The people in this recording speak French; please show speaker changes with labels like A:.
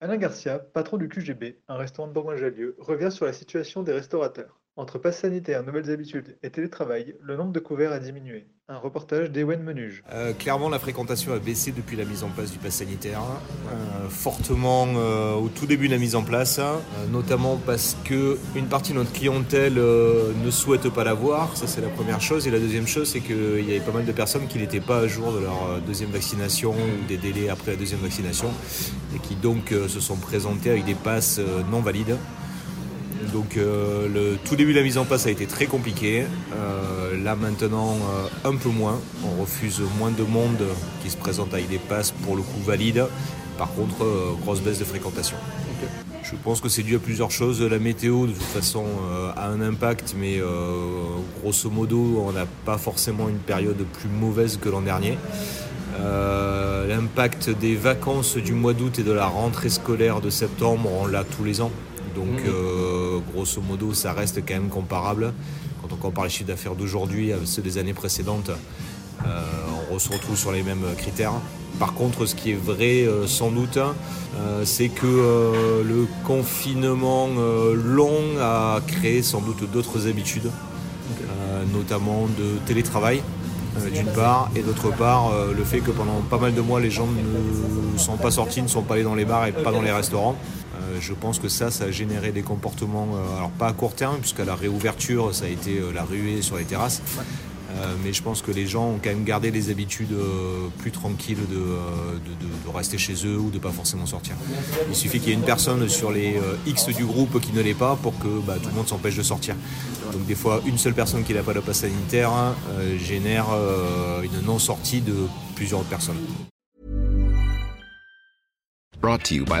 A: Alain Garcia, patron du QGB, un restaurant de Bourgoin-Jallieu, revient sur la situation des restaurateurs. Entre passe sanitaire, nouvelles habitudes et télétravail, le nombre de couverts a diminué. Un reportage d'Ewen Menuge.
B: Euh, clairement, la fréquentation a baissé depuis la mise en place du pass sanitaire, euh, fortement euh, au tout début de la mise en place, notamment parce que une partie de notre clientèle ne souhaite pas l'avoir, ça c'est la première chose, et la deuxième chose c'est qu'il y avait pas mal de personnes qui n'étaient pas à jour de leur deuxième vaccination ou des délais après la deuxième vaccination, et qui donc se sont présentées avec des passes non valides. Donc euh, le tout début de la mise en place a été très compliqué. Euh, là maintenant euh, un peu moins. On refuse moins de monde qui se présente avec des passes pour le coup valides. Par contre, grosse baisse de fréquentation. Je pense que c'est dû à plusieurs choses. La météo, de toute façon, a un impact, mais grosso modo, on n'a pas forcément une période plus mauvaise que l'an dernier. L'impact des vacances du mois d'août et de la rentrée scolaire de septembre, on l'a tous les ans. Donc, mmh. euh, grosso modo, ça reste quand même comparable. Quand on compare les chiffres d'affaires d'aujourd'hui à ceux des années précédentes, euh, on se retrouve sur les mêmes critères. Par contre, ce qui est vrai euh, sans doute, c'est que le confinement long a créé sans doute d'autres habitudes, notamment de télétravail d'une part, et d'autre part, le fait que pendant pas mal de mois, les gens ne sont pas sortis, ne sont pas allés dans les bars et pas dans les restaurants. Euh, je pense que ça, ça a généré des comportements, euh, alors pas à court terme, puisqu'à la réouverture, ça a été euh, la ruée sur les terrasses. Mais je pense que les gens ont quand même gardé les habitudes plus tranquilles de, rester chez eux ou de pas forcément sortir. Il suffit qu'il y ait une personne sur les X du groupe qui ne l'est pas pour que bah, tout le monde s'empêche de sortir. Donc des fois, une seule personne qui n'a pas de passe sanitaire génère une non-sortie de plusieurs personnes.
C: Brought to you by.